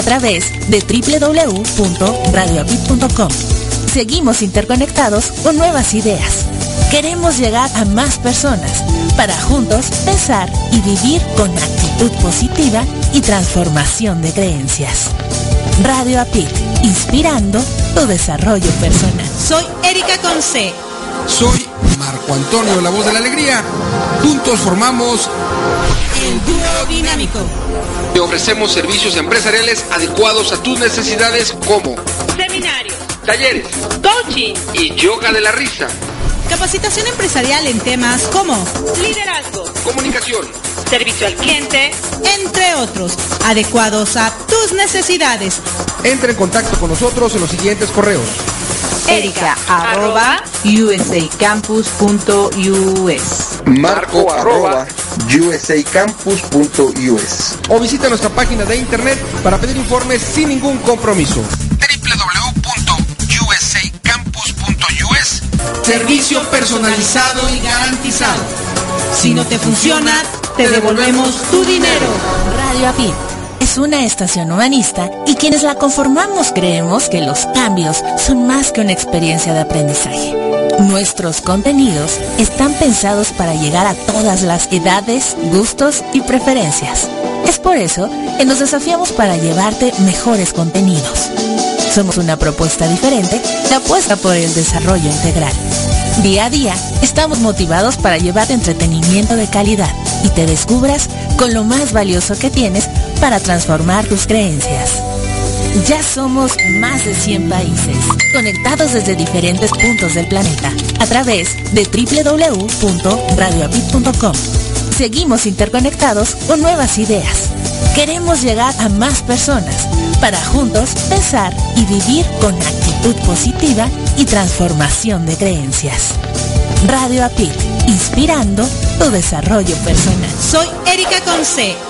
a través de www.radioapit.com. Seguimos interconectados con nuevas ideas. Queremos llegar a más personas para juntos pensar y vivir con actitud positiva y transformación de creencias. Radio Apit, inspirando tu desarrollo personal. Soy Erika Conce. Soy Marco Antonio, la voz de la alegría. Juntos formamos el dúo dinámico. Te ofrecemos servicios empresariales adecuados a tus necesidades como seminarios, talleres, coaching y yoga de la risa. Capacitación empresarial en temas como liderazgo, comunicación, servicio al cliente, entre otros, adecuados a tus necesidades. Entra en contacto con nosotros en los siguientes correos. Erika arroba usacampus.us Marco arroba usacampus.us o visita nuestra página de internet para pedir informes sin ningún compromiso. www.usacampus.us Servicio personalizado y garantizado. Si no te funciona, te devolvemos tu dinero. Radio API es una estación humanista y quienes la conformamos creemos que los cambios son más que una experiencia de aprendizaje. Nuestros contenidos están pensados para llegar a todas las edades, gustos y preferencias. Es por eso que nos desafiamos para llevarte mejores contenidos. Somos una propuesta diferente que apuesta por el desarrollo integral. Día a día estamos motivados para llevarte entretenimiento de calidad y te descubras con lo más valioso que tienes para transformar tus creencias. Ya somos más de 100 países, conectados desde diferentes puntos del planeta, a través de www.radioapit.com. Seguimos interconectados con nuevas ideas. Queremos llegar a más personas para juntos pensar y vivir con actitud positiva y transformación de creencias. Radio Apit, inspirando tu desarrollo personal. Soy Erika Conce.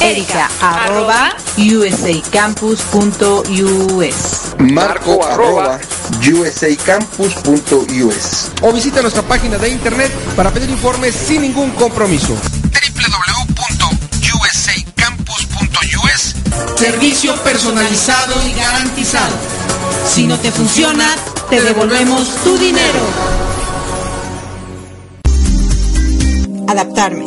Erika arroba usacampus.us Marco arroba usacampus.us o visita nuestra página de internet para pedir informes sin ningún compromiso. www.usacampus.us Servicio personalizado y garantizado. Si no te funciona, te devolvemos tu dinero. Adaptarme,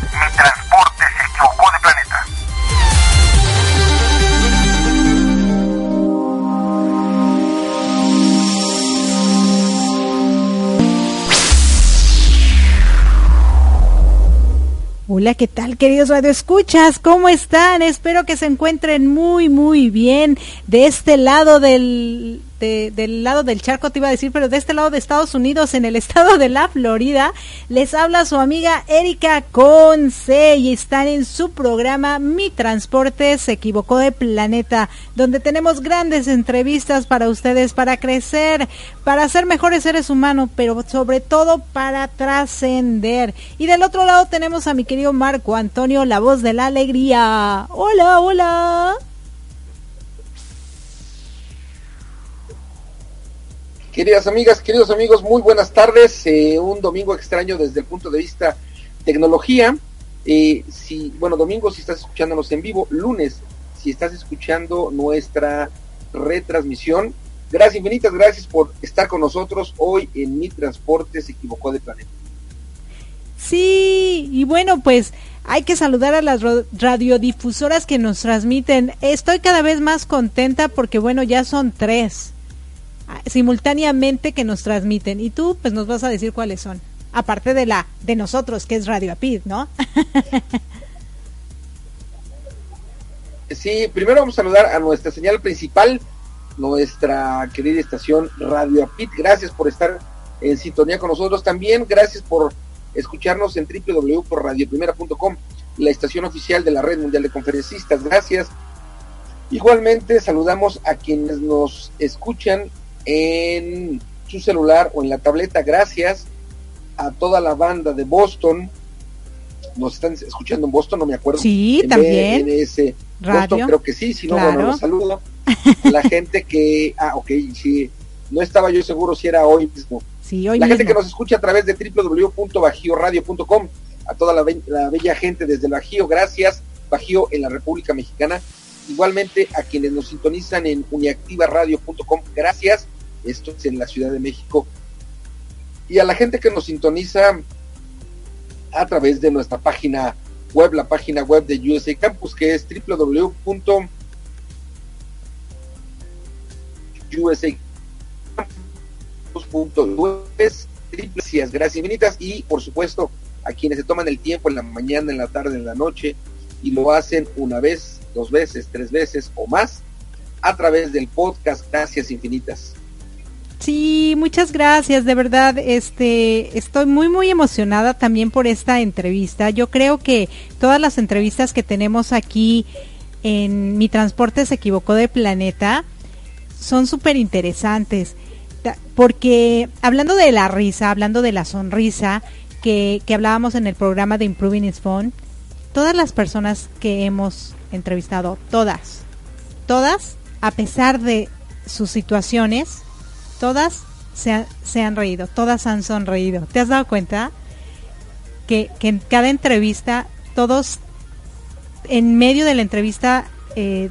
Hola ¿qué tal queridos radioescuchas? ¿Cómo están? Espero que se encuentren muy, muy bien de este lado del, del lado del charco te iba a decir, pero de este lado de Estados Unidos, en el estado de la Florida, les habla su amiga Erika Conce y están en su programa Mi Transporte se equivocó de planeta, donde tenemos grandes entrevistas para ustedes, para crecer, para ser mejores seres humanos, pero sobre todo para trascender. Y del otro lado tenemos a mi querido Marco Antonio, la voz de la alegría. Hola, hola. Queridas amigas, queridos amigos, muy buenas tardes. Eh, un domingo extraño desde el punto de vista tecnología. Eh, si, bueno, domingo si estás escuchándonos en vivo, lunes si estás escuchando nuestra retransmisión. Gracias, infinitas gracias por estar con nosotros hoy en Mi Transporte se equivocó de planeta. Sí, y bueno, pues hay que saludar a las radiodifusoras que nos transmiten. Estoy cada vez más contenta porque, bueno, ya son tres simultáneamente que nos transmiten y tú pues nos vas a decir cuáles son aparte de la de nosotros que es Radio Apid, ¿no? sí, primero vamos a saludar a nuestra señal principal, nuestra querida estación Radio Apid. Gracias por estar en sintonía con nosotros también. Gracias por escucharnos en www.radioprimera.com, la estación oficial de la Red Mundial de Conferencistas. Gracias. Igualmente saludamos a quienes nos escuchan en su celular o en la tableta. Gracias a toda la banda de Boston. Nos están escuchando en Boston, no me acuerdo. Sí, también. En Boston, creo que sí, si no, bueno, los saludo. La gente que, ah, ok, sí, no estaba yo seguro si era hoy mismo. Sí, hoy la gente que nos escucha a través de www.bajioradio.com, a toda la, la, bella gente desde el Bajío, gracias, Bajío en la República Mexicana. Igualmente a quienes nos sintonizan en uniactivaradio.com, gracias esto es en la Ciudad de México, y a la gente que nos sintoniza a través de nuestra página web, la página web de USA Campus, que es www.usacampus.us. Gracias, gracias infinitas y por supuesto a quienes se toman el tiempo en la mañana, en la tarde, en la noche y lo hacen una vez, dos veces, tres veces o más a través del podcast. Gracias infinitas. Sí, muchas gracias, de verdad, este, estoy muy muy emocionada también por esta entrevista. Yo creo que todas las entrevistas que tenemos aquí en Mi Transporte se equivocó de planeta son súper interesantes, porque hablando de la risa, hablando de la sonrisa que, que hablábamos en el programa de Improving is Fun, todas las personas que hemos entrevistado, todas, todas, a pesar de sus situaciones, todas se, se, han reído, todas han sonreído. ¿Te has dado cuenta? Que, que en cada entrevista, todos en medio de la entrevista eh,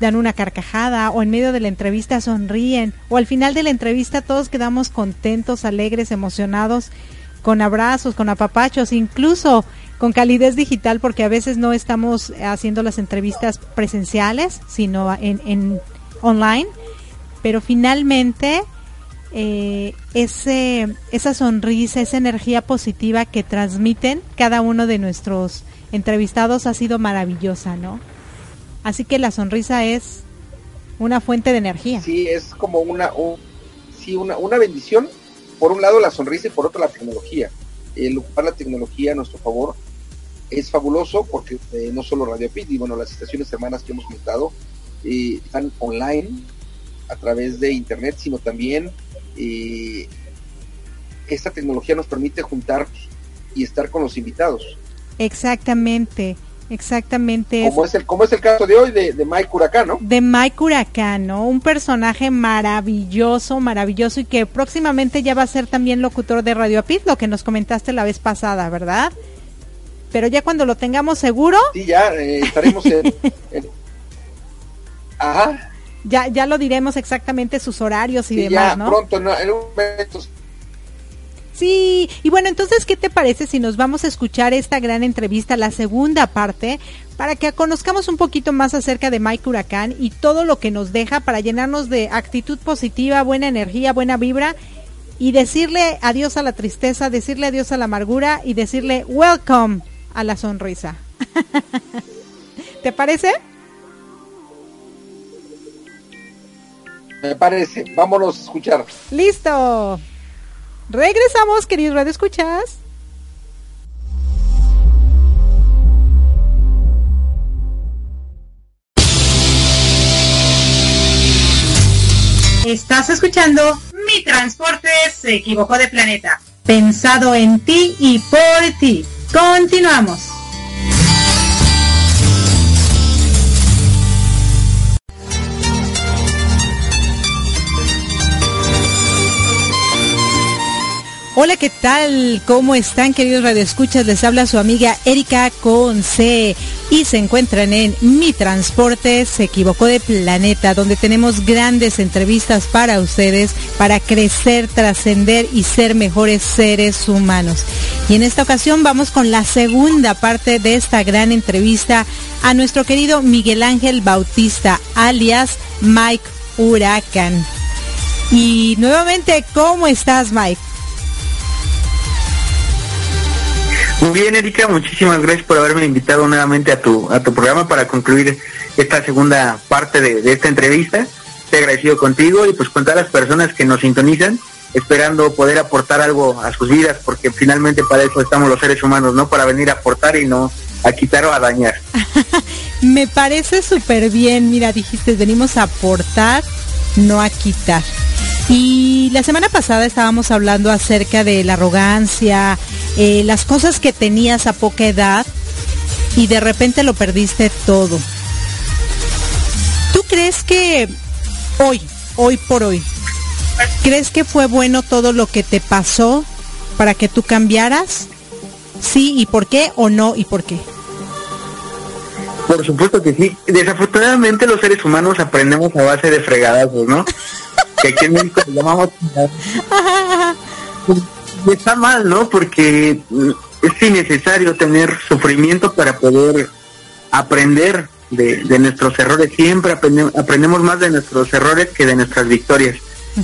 dan una carcajada o en medio de la entrevista sonríen o al final de la entrevista todos quedamos contentos, alegres, emocionados, con abrazos, con apapachos, incluso con calidez digital porque a veces no estamos haciendo las entrevistas presenciales, sino en, en online, pero finalmente eh, ese, esa sonrisa, esa energía positiva que transmiten cada uno de nuestros entrevistados ha sido maravillosa, ¿no? Así que la sonrisa es una fuente de energía. Sí, es como una, sí, una, una bendición. Por un lado la sonrisa y por otro la tecnología. El ocupar la tecnología a nuestro favor es fabuloso porque eh, no solo Radio Pit y bueno, las estaciones hermanas que hemos montado eh, están online a través de internet, sino también y esta tecnología nos permite juntar y estar con los invitados. Exactamente, exactamente. Como es el, como es el caso de hoy de, de Mike Huracán, ¿no? De Mike Huracán, ¿no? Un personaje maravilloso, maravilloso y que próximamente ya va a ser también locutor de Radio Apit, lo que nos comentaste la vez pasada, ¿verdad? Pero ya cuando lo tengamos seguro. Sí, ya eh, estaremos en, Ajá ya, ya lo diremos exactamente sus horarios y demás, ¿no? Pronto, en un momento. Sí, y bueno, entonces, ¿qué te parece si nos vamos a escuchar esta gran entrevista, la segunda parte, para que conozcamos un poquito más acerca de Mike Huracán y todo lo que nos deja para llenarnos de actitud positiva, buena energía, buena vibra y decirle adiós a la tristeza, decirle adiós a la amargura y decirle welcome a la sonrisa. ¿Te parece? Me parece. Vámonos a escuchar. Listo. Regresamos, queridos Radio Escuchas. Estás escuchando Mi Transporte se equivocó de planeta. Pensado en ti y por ti. Continuamos. Hola, ¿qué tal? ¿Cómo están, queridos radioescuchas? Les habla su amiga Erika Conce y se encuentran en Mi Transporte se equivocó de planeta, donde tenemos grandes entrevistas para ustedes para crecer, trascender y ser mejores seres humanos. Y en esta ocasión vamos con la segunda parte de esta gran entrevista a nuestro querido Miguel Ángel Bautista, alias Mike Huracán. Y nuevamente, ¿cómo estás, Mike? Bien, Erika, muchísimas gracias por haberme invitado nuevamente a tu, a tu programa para concluir esta segunda parte de, esta entrevista. Estoy agradecido contigo y pues con todas las personas que nos sintonizan, esperando poder aportar algo a sus vidas, porque finalmente para eso estamos los seres humanos, ¿no? Para venir a aportar y no a quitar o a dañar. Me parece súper bien, mira, dijiste, venimos a aportar, no a quitar. Y la semana pasada estábamos hablando acerca de la arrogancia, eh, las cosas que tenías a poca edad y de repente lo perdiste todo. ¿Tú crees que hoy, hoy por hoy, crees que fue bueno todo lo que te pasó para que tú cambiaras? Sí, ¿y por qué? ¿O no? ¿Y por qué? Por supuesto que sí. Desafortunadamente los seres humanos aprendemos a base de fregadazos, ¿no? que aquí en México le llamamos... y está mal, ¿no? Porque es innecesario tener sufrimiento para poder aprender de, nuestros errores. Siempre aprendemos más de nuestros errores que de nuestras victorias.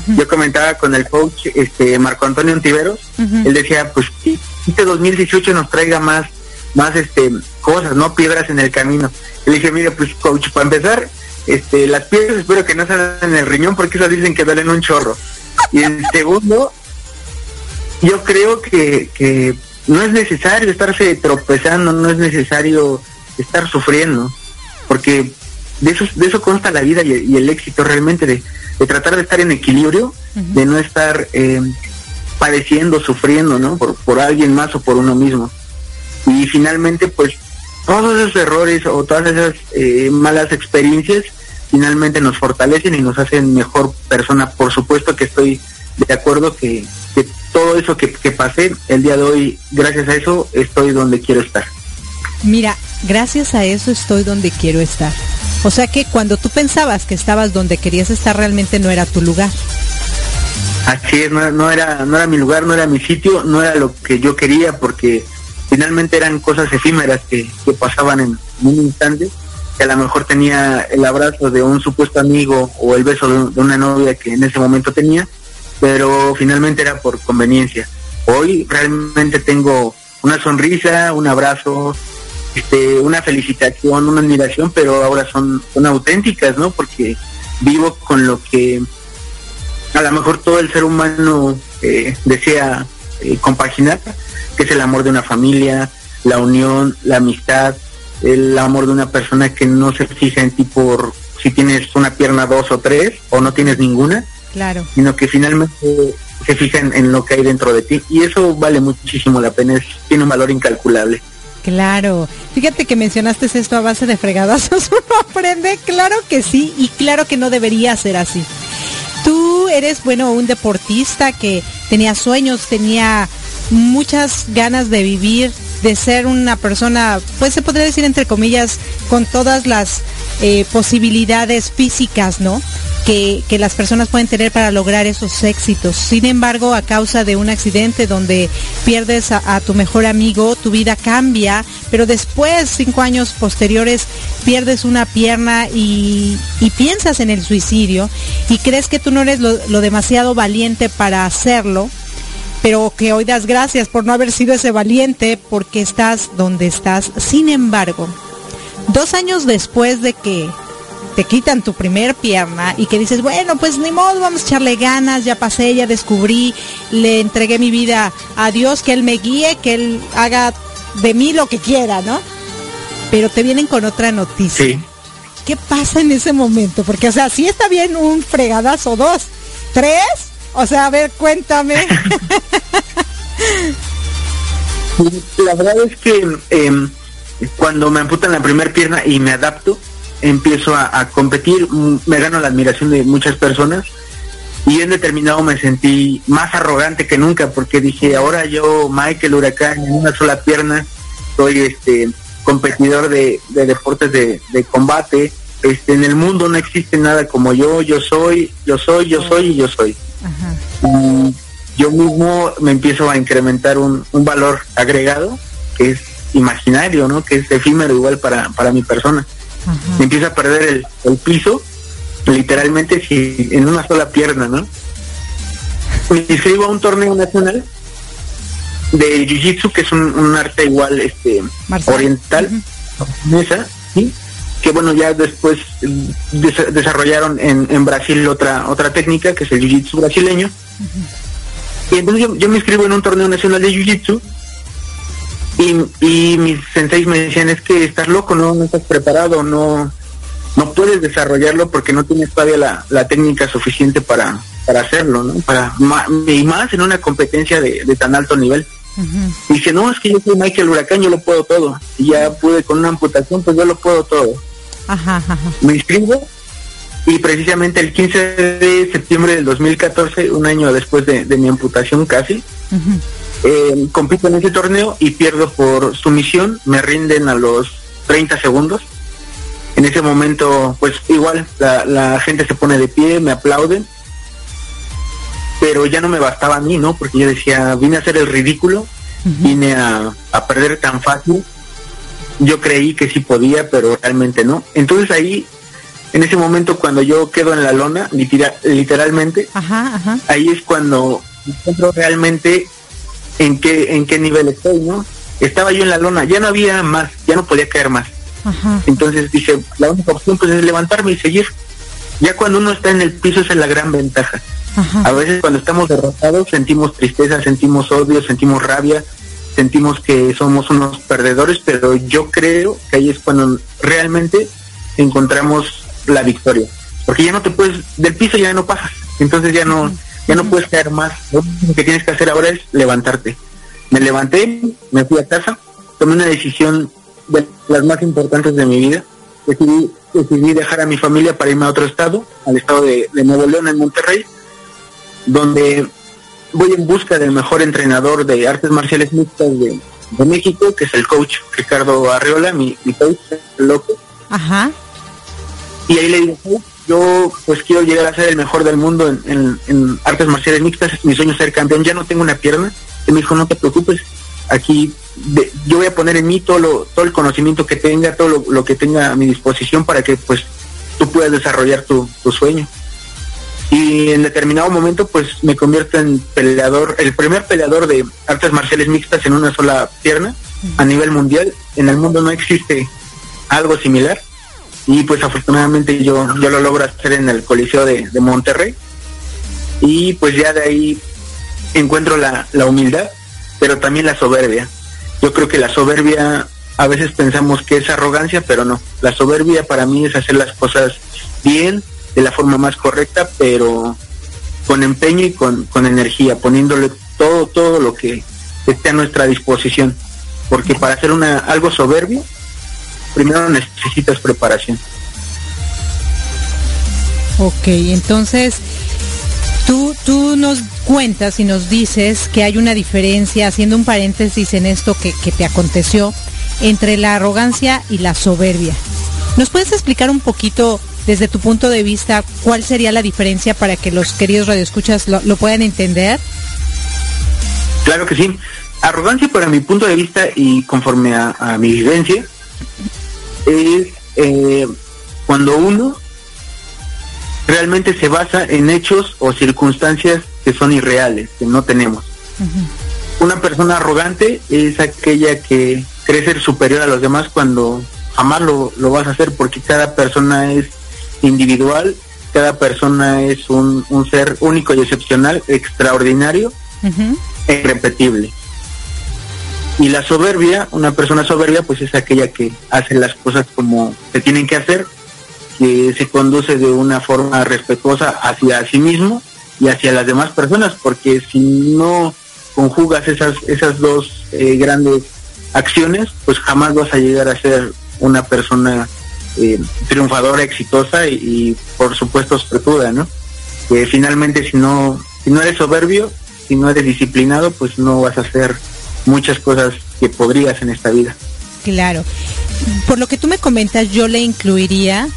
Yo comentaba con el coach este Marco Antonio Antiveros, él decía, pues que este 2018 nos traiga más más este cosas, no piedras en el camino. Le dije, mire, pues coach, para empezar, este las piedras espero que no salgan en el riñón porque esas dicen que duelen un chorro. Y en segundo, yo creo que, que no es necesario estarse tropezando, no es necesario estar sufriendo, porque de eso, de eso consta la vida y, el éxito realmente, de, tratar de estar en equilibrio, de no estar eh, padeciendo, sufriendo, ¿no? Por, por alguien más o por uno mismo. Y finalmente, pues, todos esos errores o todas esas eh, malas experiencias finalmente nos fortalecen y nos hacen mejor persona. Por supuesto que estoy de acuerdo que, todo eso que, pasé el día de hoy, gracias a eso, estoy donde quiero estar. Mira, gracias a eso estoy donde quiero estar. O sea que cuando tú pensabas que estabas donde querías estar, realmente no era tu lugar. Así es, no, era, no era mi lugar, no era mi sitio, no era lo que yo quería, porque finalmente eran cosas efímeras que, pasaban en un instante, que a lo mejor tenía el abrazo de un supuesto amigo o el beso de una novia que en ese momento tenía, pero finalmente era por conveniencia. Hoy realmente tengo una sonrisa, un abrazo, este, una felicitación, una admiración, pero ahora son, son auténticas, ¿no? Porque vivo con lo que a lo mejor todo el ser humano eh, desea eh, compaginar, que es el amor de una familia, la unión, la amistad, el amor de una persona que no se fija en ti por si tienes una pierna dos o tres o no tienes ninguna, Claro. Sino que finalmente se fijan en lo que hay dentro de ti y eso vale muchísimo la pena, tiene un valor incalculable. Claro, fíjate que mencionaste esto a base de fregadazos, uno aprende, claro que sí, y claro que no debería ser así. Tú eres, bueno, un deportista que tenía sueños, tenía muchas ganas de vivir, de ser una persona, pues se podría decir entre comillas, con todas las eh, posibilidades físicas, ¿no? Que, las personas pueden tener para lograr esos éxitos. Sin embargo, a causa de un accidente donde pierdes a, tu mejor amigo, tu vida cambia, pero después, cinco años posteriores, pierdes una pierna y, piensas en el suicidio y crees que tú no eres lo demasiado valiente para hacerlo pero que hoy das gracias por no haber sido ese valiente porque estás donde estás. Sin embargo, dos años después de que te quitan tu primer pierna y que dices, bueno, pues ni modo, vamos a echarle ganas, ya pasé, ya descubrí, le entregué mi vida a Dios, que Él me guíe, que Él haga de mí lo que quiera, ¿no? Pero te vienen con otra noticia. ¿Qué pasa en ese momento? Porque, o sea, sí está bien un fregadazo, dos, tres, o sea, a ver, cuéntame. La verdad es que em, cuando me amputan la primera pierna y me adapto, empiezo a, competir, mm, me gano la admiración de muchas personas y en determinado me sentí más arrogante que nunca porque dije, ahora yo, Michael Huracán, en una sola pierna, soy este competidor de, deportes de, combate, este en el mundo no existe nada como yo, yo soy, yo soy, yo soy y yo soy. Yo mismo me empiezo a incrementar un, un valor agregado que es imaginario, ¿no? Que es efímero igual para, para mi persona. empieza a perder el, piso, literalmente si en una sola pierna, ¿no? Me inscribo a un torneo nacional de Jiu-Jitsu, que es un, arte igual este oriental, mesa, que bueno, ya después desarrollaron en, en, Brasil otra otra técnica, que es el Jiu-Jitsu brasileño. Y entonces yo, yo, me inscribo en un torneo nacional de Jiu-Jitsu y, mis senseis me decían, es que estás loco, no, no estás preparado, no, no puedes desarrollarlo porque no tienes todavía la, técnica suficiente para, para hacerlo, ¿no? Para, y más en una competencia de, tan alto nivel. Y dice, no, es que yo soy Michael Huracán, yo lo puedo todo. Y ya pude con una amputación, pues yo lo puedo todo. Me inscribo y precisamente el 15 de septiembre del 2014, un año después de, mi amputación casi, eh, compito en ese torneo y pierdo por sumisión, me rinden a los 30 segundos. En ese momento, pues igual, la, gente se pone de pie, me aplauden, pero ya no me bastaba a mí, ¿no? Porque yo decía, vine a hacer el ridículo, vine a, perder tan fácil. Yo creí que sí podía, pero realmente no. Entonces ahí en ese momento cuando yo quedo en la lona, literalmente, ahí es cuando encuentro realmente en qué, en qué nivel estoy, ¿no? Estaba yo en la lona, ya no había más, ya no podía caer más. Entonces dije, la única opción pues es levantarme y seguir. Ya cuando uno está en el piso esa es la gran ventaja. A veces cuando estamos derrotados sentimos tristeza, sentimos odio, sentimos rabia, sentimos que somos unos perdedores, pero yo creo que ahí es cuando realmente encontramos la victoria. Porque ya no te puedes, del piso ya no pasas, entonces ya no, ya no puedes caer más. Lo que tienes que hacer ahora es levantarte. Me levanté, me fui a casa, tomé una decisión de las más importantes de mi vida. Decidí, decidí dejar a mi familia para irme a otro estado, al estado de, Nuevo León, en Monterrey, donde voy en busca del mejor entrenador de artes marciales mixtas de, México, que es el coach Ricardo Arriola, mi, mi coach, loco. Ajá. Y ahí le digo, yo pues quiero llegar a ser el mejor del mundo en, artes marciales mixtas, mi sueño es ser campeón, ya no tengo una pierna, y me dijo, no te preocupes, aquí yo voy a poner en mí todo, lo, todo el conocimiento que tenga, todo lo, que tenga a mi disposición para que pues tú puedas desarrollar tu, sueño. Y en determinado momento pues me convierto en peleador, el primer peleador de artes marciales mixtas en una sola pierna a nivel mundial. En el mundo no existe algo similar y pues afortunadamente yo, yo lo logro hacer en el Coliseo de, Monterrey y pues ya de ahí encuentro la, la humildad, pero también la soberbia. Yo creo que la soberbia a veces pensamos que es arrogancia, pero no. La soberbia para mí es hacer las cosas bien, de la forma más correcta, pero con empeño y con, con energía, poniéndole todo, todo lo que esté a nuestra disposición. Porque para hacer una, algo soberbio primero necesitas preparación. Ok, entonces tú, tú nos cuentas y nos dices que hay una diferencia, haciendo un paréntesis en esto que, que te aconteció, entre la arrogancia y la soberbia. ¿Nos puedes explicar un poquito desde tu punto de vista cuál sería la diferencia para que los queridos radioescuchas lo, lo puedan entender? Claro que sí. Arrogancia para mi punto de vista y conforme a mi vivencia es eh, cuando uno realmente se basa en hechos o circunstancias que son irreales, que no tenemos. Una persona arrogante es aquella que cree ser superior a los demás cuando jamás lo, lo vas a hacer porque cada persona es individual, cada persona es un, un ser único y excepcional, extraordinario e irrepetible. Y la soberbia, una persona soberbia, pues es aquella que hace las cosas como se tienen que hacer, que se conduce de una forma respetuosa hacia sí mismo y hacia las demás personas, porque si no conjugas esas, esas dos eh, grandes acciones, pues jamás vas a llegar a ser una persona eh, triunfadora, exitosa y, por supuesto espetuda, ¿no? Que finalmente si no, si no eres soberbio, si no eres disciplinado, pues no vas a hacer muchas cosas que podrías en esta vida. Claro. Por lo que tú me comentas, yo le incluiría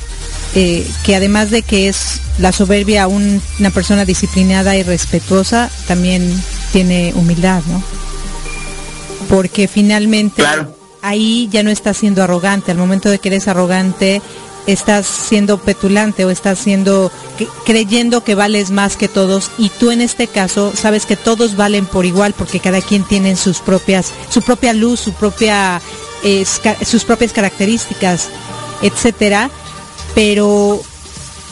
eh, que además de que es la soberbia una persona disciplinada y respetuosa, también tiene humildad, ¿no? Porque finalmente ahí ya no estás siendo arrogante. Al momento de que eres arrogante, estás siendo petulante o estás siendo creyendo que vales más que todos. Y tú en este caso sabes que todos valen por igual porque cada quien tiene sus propias su propia luz sus propias características etcétera. Pero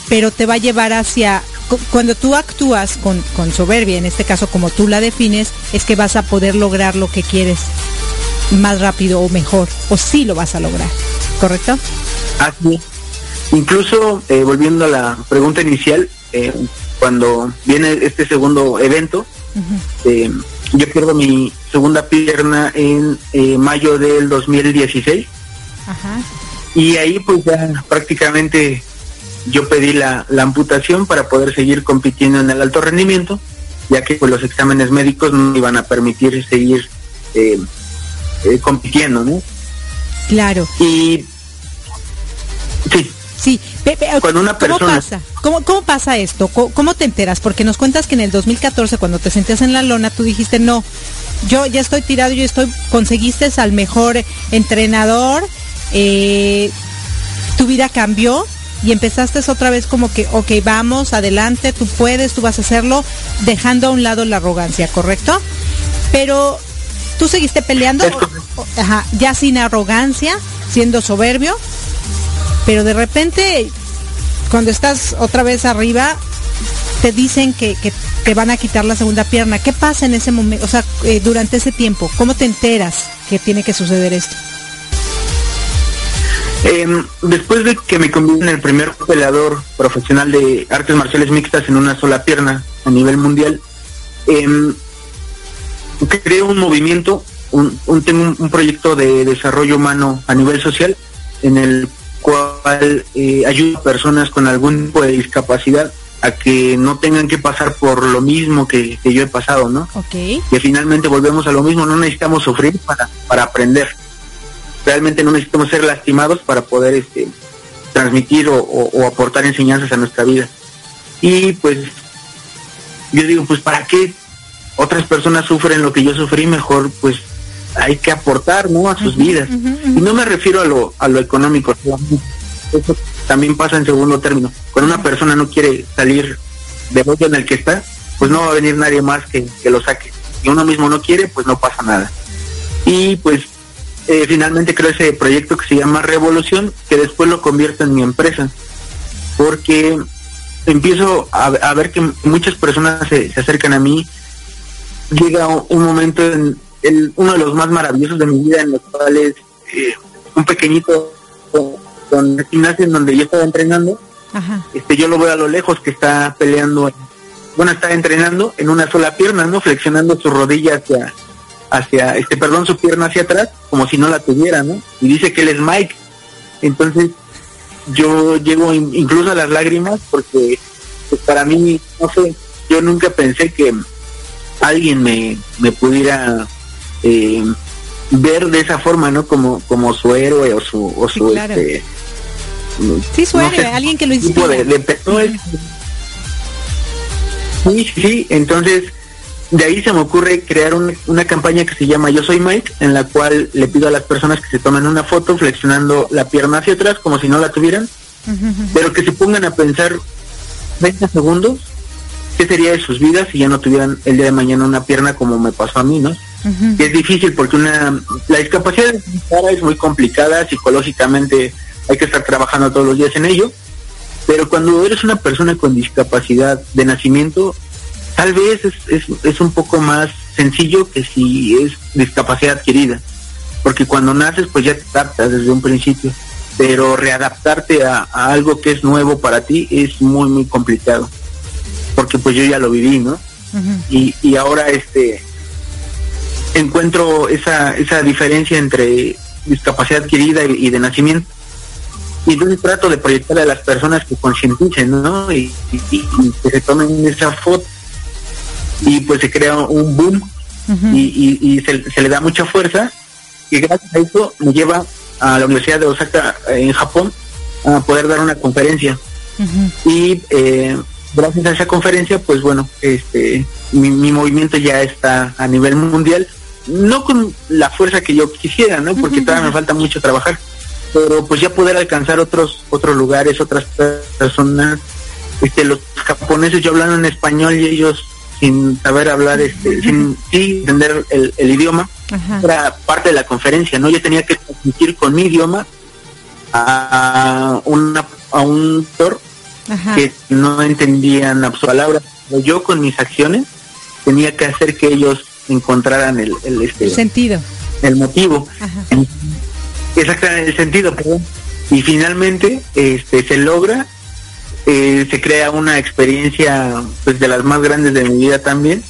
pero te va a llevar hacia cuando tú actúas con, con soberbia en este caso como tú la defines es que vas a poder lograr lo que quieres más rápido o mejor o sí lo vas a lograr correcto así Incluso, eh, volviendo a la pregunta inicial, eh, cuando viene este segundo evento, eh, yo pierdo mi segunda pierna en mayo del 2016. Y ahí pues ya prácticamente yo pedí la, la, amputación para poder seguir compitiendo en el alto rendimiento, ya que pues los exámenes médicos no iban a permitir seguir compitiendo, ¿no? Claro. Y sí. Sí, cuando una persona... ¿cómo pasa? ¿Cómo, pasa esto? ¿Cómo, te enteras? Porque nos cuentas que en el 2014, cuando te sentías en la lona, tú dijiste, no, yo ya estoy tirado, yo estoy, conseguiste al mejor entrenador, eh, tu vida cambió y empezaste otra vez como que, ok, vamos, adelante, tú puedes, tú vas a hacerlo, dejando a un lado la arrogancia, ¿correcto? Pero tú seguiste peleando, ya sin arrogancia, siendo soberbio, pero de repente, cuando estás otra vez arriba, te dicen que, te van a quitar la segunda pierna. ¿Qué pasa en ese momento, o sea, eh, durante ese tiempo? ¿Cómo te enteras que tiene que suceder esto? Em, después de que me conviene en el primer peleador profesional de artes marciales mixtas en una sola pierna a nivel mundial, eh, creo un movimiento, un, un, un proyecto de desarrollo humano a nivel social en el cual eh, ayuda a personas con algún tipo de discapacidad a que no tengan que pasar por lo mismo que, yo he pasado, ¿no? Okay. Que finalmente volvemos a lo mismo, no necesitamos sufrir para, para aprender. Realmente no necesitamos ser lastimados para poder este, transmitir o, aportar enseñanzas a nuestra vida. Y pues yo digo, pues ¿para qué otras personas sufren lo que yo sufrí? Mejor pues hay que aportar ¿no? a sus vidas. Y no me refiero a lo, a lo económico, eso también pasa en segundo término. Cuando una persona no quiere salir del hoyo en el que está, pues no va a venir nadie más que, que lo saque. Si uno mismo no quiere, pues no pasa nada. Y pues eh, finalmente creo ese proyecto que se llama Revolución, que después lo convierto en mi empresa. Porque empiezo a, a ver que muchas personas se, se acercan a mí, llega un momento en, el, uno de los más maravillosos de mi vida, en los cuales eh, un pequeñito con gimnasio en donde yo estaba entrenando, este yo lo veo a lo lejos que está peleando, bueno, está entrenando en una sola pierna, ¿no? Flexionando su rodilla hacia, hacia, este, perdón, su pierna hacia atrás, como si no la tuviera, ¿no? Y dice que él es Mike. Entonces, yo llego incluso a las lágrimas porque pues, para mí, no sé, yo nunca pensé que alguien me, me pudiera eh, ver de esa forma, ¿no? Como, como su héroe o su, o su este, sí, su héroe, alguien que lo inspira. De, sí, sí, entonces de ahí se me ocurre crear una campaña que se llama Yo Soy Mike, en la cual le pido a las personas que se tomen una foto flexionando la pierna hacia atrás como si no la tuvieran, pero que se pongan a pensar 20 segundos qué sería de sus vidas si ya no tuvieran el día de mañana una pierna como me pasó a mí, ¿no? es difícil porque una la discapacidad es muy complicada psicológicamente hay que estar trabajando todos los días en ello pero cuando eres una persona con discapacidad de nacimiento tal vez es, es, es un poco más sencillo que si es discapacidad adquirida porque cuando naces pues ya te adaptas desde un principio pero readaptarte a, algo que es nuevo para ti es muy muy complicado porque pues yo ya lo viví no y, y ahora este encuentro esa, esa diferencia entre discapacidad adquirida y, de nacimiento. Y entonces trato de proyectar a las personas que concienticen, ¿no? Y, que se tomen esa foto. Y pues se crea un boom. Y, se, le da mucha fuerza. Y gracias a eso me lleva a la Universidad de Osaka en Japón a poder dar una conferencia. Y eh, gracias a esa conferencia, pues bueno, este mi, mi movimiento ya está a nivel mundial no con la fuerza que yo quisiera, ¿no? Porque todavía me falta mucho trabajar, pero pues ya poder alcanzar otros otros lugares, otras personas, este, los japoneses yo hablando en español y ellos sin saber hablar, este, sin entender el, idioma, era parte de la conferencia, ¿no? Yo tenía que transmitir con mi idioma a una a un que no entendían las palabras, yo con mis acciones tenía que hacer que ellos encontraran el, el, este, sentido. El motivo. Exactamente, el sentido, perdón. Y finalmente este, se logra, eh, se crea una experiencia pues de las más grandes de mi vida también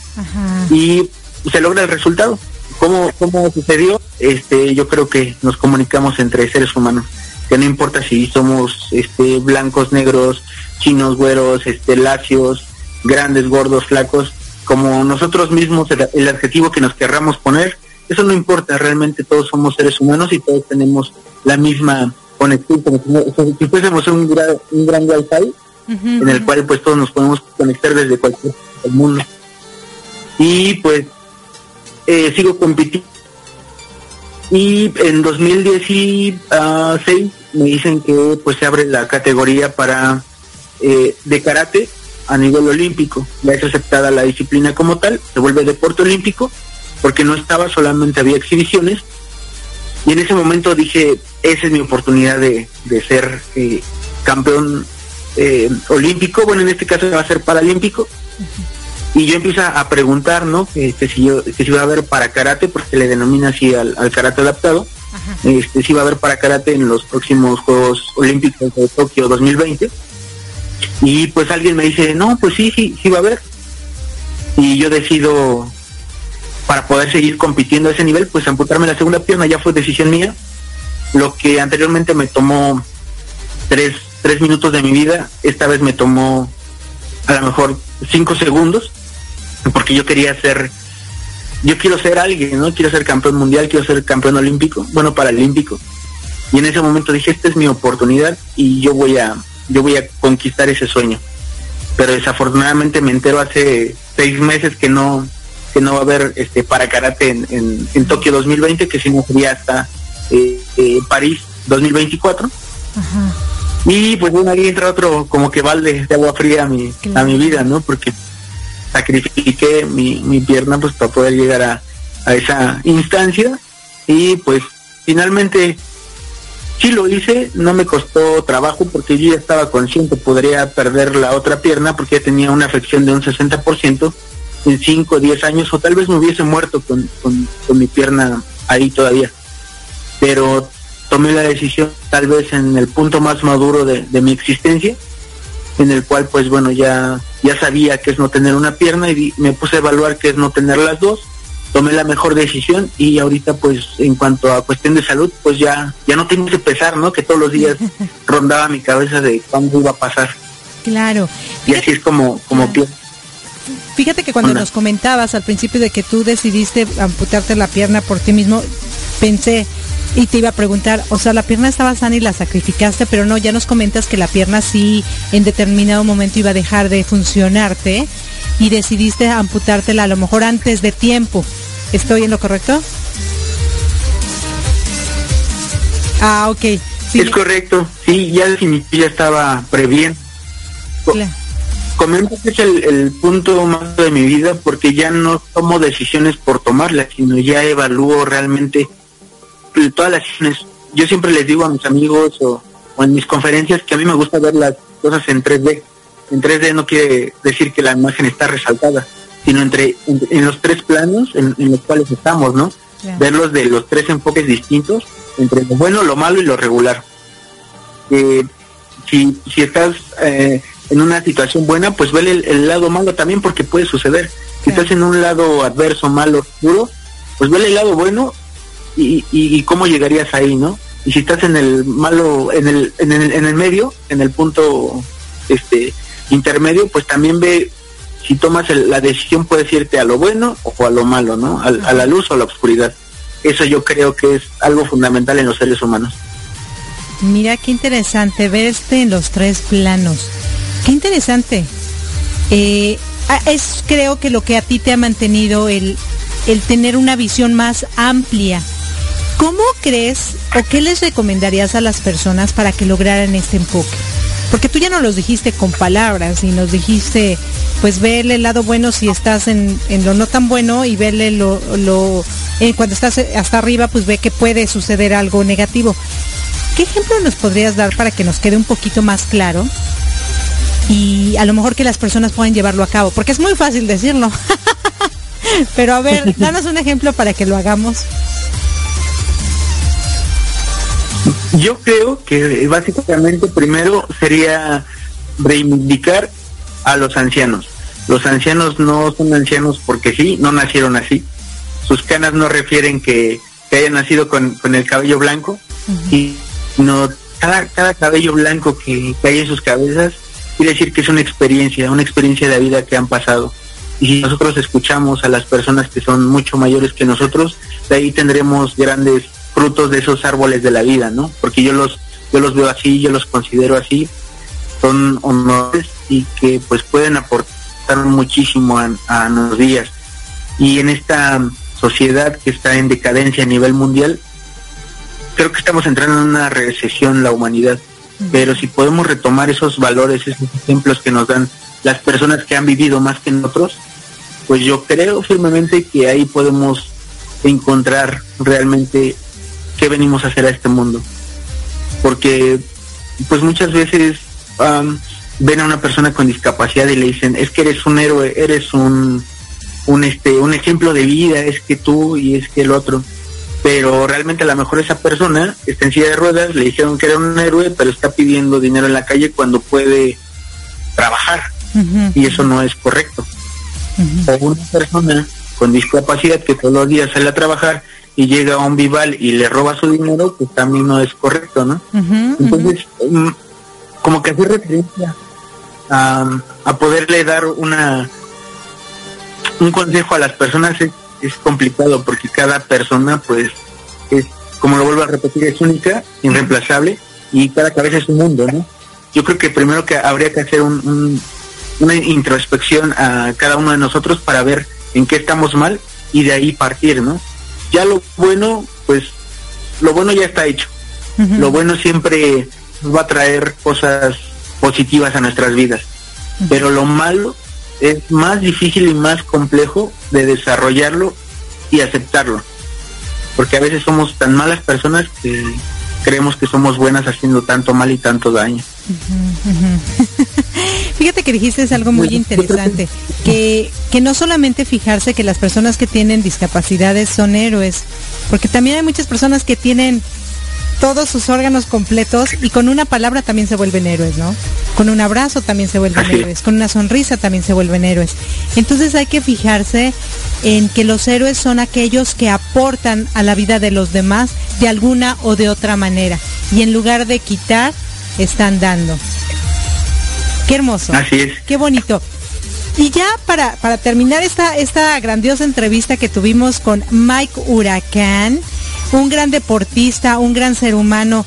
y se logra el resultado. ¿Cómo, ¿Cómo sucedió? Este, yo creo que nos comunicamos entre seres humanos, que no importa si somos este, blancos, negros, chinos, güeros, este, lacios, grandes, gordos, flacos, como nosotros mismos, el, adjetivo que nos querramos poner, eso no importa, realmente todos somos seres humanos y todos tenemos la misma conexión, como si, fuésemos un, gran, un gran wifi en el cual pues todos nos podemos conectar desde cualquier del mundo. Y pues eh, sigo compitiendo. Y en 2016 me dicen que pues se abre la categoría para eh, de karate a nivel olímpico. Ya es aceptada la disciplina como tal, se vuelve deporte olímpico, porque no estaba, solamente había exhibiciones. Y en ese momento dije, esa es mi oportunidad de, de ser eh, campeón eh, olímpico, bueno, en este caso va a ser paralímpico. Y yo empiezo a preguntar, ¿no? que si yo, que si iba a haber para karate, porque le denomina así al, karate adaptado, este, si iba a haber para karate en los próximos Juegos Olímpicos de Tokio 2020 y pues alguien me dice, no, pues sí, sí, sí va a haber. Y yo decido, para poder seguir compitiendo a ese nivel, pues amputarme la segunda pierna ya fue decisión mía. Lo que anteriormente me tomó tres, tres minutos de mi vida, esta vez me tomó a lo mejor cinco segundos, porque yo quería ser, yo quiero ser alguien, ¿no? Quiero ser campeón mundial, quiero ser campeón olímpico, bueno, paralímpico. Y en ese momento dije, esta es mi oportunidad y yo voy a, yo voy a conquistar ese sueño. Pero desafortunadamente me entero hace seis meses que no que no va a haber este para karate en, en, Tokio 2020, que si no sería hasta eh, eh, París 2024. Y pues bueno, ahí entra otro como que balde de agua fría a mi, a mi vida, ¿no? Porque sacrifiqué mi, mi pierna pues para poder llegar a, a esa instancia y pues finalmente Sí lo hice, no me costó trabajo porque yo ya estaba consciente, podría perder la otra pierna porque ya tenía una afección de un 60% en 5 o 10 años o tal vez me hubiese muerto con, con, mi pierna ahí todavía. Pero tomé la decisión tal vez en el punto más maduro de, de mi existencia, en el cual pues bueno ya, ya sabía que es no tener una pierna y me puse a evaluar que es no tener las dos tomé la mejor decisión y ahorita pues en cuanto a cuestión de salud pues ya ya no tengo que pesar no que todos los días rondaba mi cabeza de cuándo iba a pasar. Claro. Y así es como como fíjate que cuando nos comentabas al principio de que tú decidiste amputarte la pierna por ti mismo pensé y te iba a preguntar, o sea, la pierna estaba sana y la sacrificaste, pero no, ya nos comentas que la pierna sí en determinado momento iba a dejar de funcionarte y decidiste amputártela a lo mejor antes de tiempo. ¿Estoy en lo correcto? Ah, ok. Es correcto, sí, ya ya estaba previendo. comento que es el, punto más de mi vida porque ya no tomo decisiones por tomarlas, sino ya evalúo realmente todas las decisiones. Yo siempre les digo a mis amigos o, en mis conferencias que a mí me gusta ver las cosas en 3D. En 3D no quiere decir que la imagen está resaltada, sino entre, en, los tres planos en, los cuales estamos, ¿no? Verlos de los tres enfoques distintos, entre lo bueno, lo malo y lo regular. Eh, si, si estás eh, en una situación buena, pues ve el, lado malo también porque puede suceder. Si estás en un lado adverso, malo, duro, pues ve el lado bueno y, y, cómo llegarías ahí, ¿no? Y si estás en el malo, en el, en el, en el medio, en el punto este intermedio, pues también ve si tomas la decisión puedes irte a lo bueno o a lo malo, ¿no? A, la luz o a la oscuridad. Eso yo creo que es algo fundamental en los seres humanos. Mira qué interesante verte en los tres planos. Qué interesante. Eh, ah, es creo que lo que a ti te ha mantenido el, el tener una visión más amplia. ¿Cómo crees o qué les recomendarías a las personas para que lograran este enfoque? Porque tú ya no los dijiste con palabras y nos dijiste, pues verle el lado bueno si estás en, lo no tan bueno y verle lo, eh, cuando estás hasta arriba, pues ve que puede suceder algo negativo. ¿Qué ejemplo nos podrías dar para que nos quede un poquito más claro? Y a lo mejor que las personas puedan llevarlo a cabo, porque es muy fácil decirlo. Pero a ver, danos un ejemplo para que lo hagamos. Yo creo que básicamente primero sería reivindicar a los ancianos. Los ancianos no son ancianos porque sí, no nacieron así. Sus canas no refieren que, hayan nacido con, el cabello blanco, y no cada, cada cabello blanco que, hay en sus cabezas quiere decir que es una experiencia, una experiencia de vida que han pasado. Y si nosotros escuchamos a las personas que son mucho mayores que nosotros, de ahí tendremos grandes frutos de esos árboles de la vida, ¿no? Porque yo los, yo los veo así, yo los considero así, son honores y que pues pueden aportar muchísimo a, a los días. Y en esta sociedad que está en decadencia a nivel mundial, creo que estamos entrando en una recesión la humanidad, pero si podemos retomar esos valores, esos ejemplos que nos dan las personas que han vivido más que nosotros, pues yo creo firmemente que ahí podemos encontrar realmente qué venimos a hacer a este mundo. Porque pues muchas veces ven a una persona con discapacidad y le dicen, es que eres un héroe, eres un, un, este, un ejemplo de vida, es que tú y es que el otro pero realmente a lo mejor esa persona está en silla de ruedas, le dijeron que era un héroe, pero está pidiendo dinero en la calle cuando puede trabajar y eso no es correcto. O una persona con discapacidad que todos los días sale a trabajar y llega a un vival y le roba su dinero, pues también no es correcto, ¿no? Entonces, mm, como que hacer referencia a, a poderle dar una un consejo a las personas es es complicado porque cada persona pues es, como lo vuelvo a repetir, es única, irreemplazable y cada cabeza es un mundo, ¿no? Yo creo que primero que habría que hacer un, una introspección a cada uno de nosotros para ver en qué estamos mal y de ahí partir, ¿no? Ya lo bueno, pues lo bueno ya está hecho. Lo bueno siempre va a traer cosas positivas a nuestras vidas. Pero lo malo es más difícil y más complejo de desarrollarlo y aceptarlo. Porque a veces somos tan malas personas que creemos que somos buenas haciendo tanto mal y tanto daño. Fíjate que dijiste es algo muy interesante, que, que no solamente fijarse que las personas que tienen discapacidades son héroes, porque también hay muchas personas que tienen todos sus órganos completos y con una palabra también se vuelven héroes, ¿no? Con un abrazo también se vuelven héroes, con una sonrisa también se vuelven héroes. Entonces hay que fijarse en que los héroes son aquellos que aportan a la vida de los demás de alguna o de otra manera y en lugar de quitar, están dando. Qué hermoso. Así es. Qué bonito. Y ya para, para terminar esta, esta grandiosa entrevista que tuvimos con Mike Huracán, un gran deportista, un gran ser humano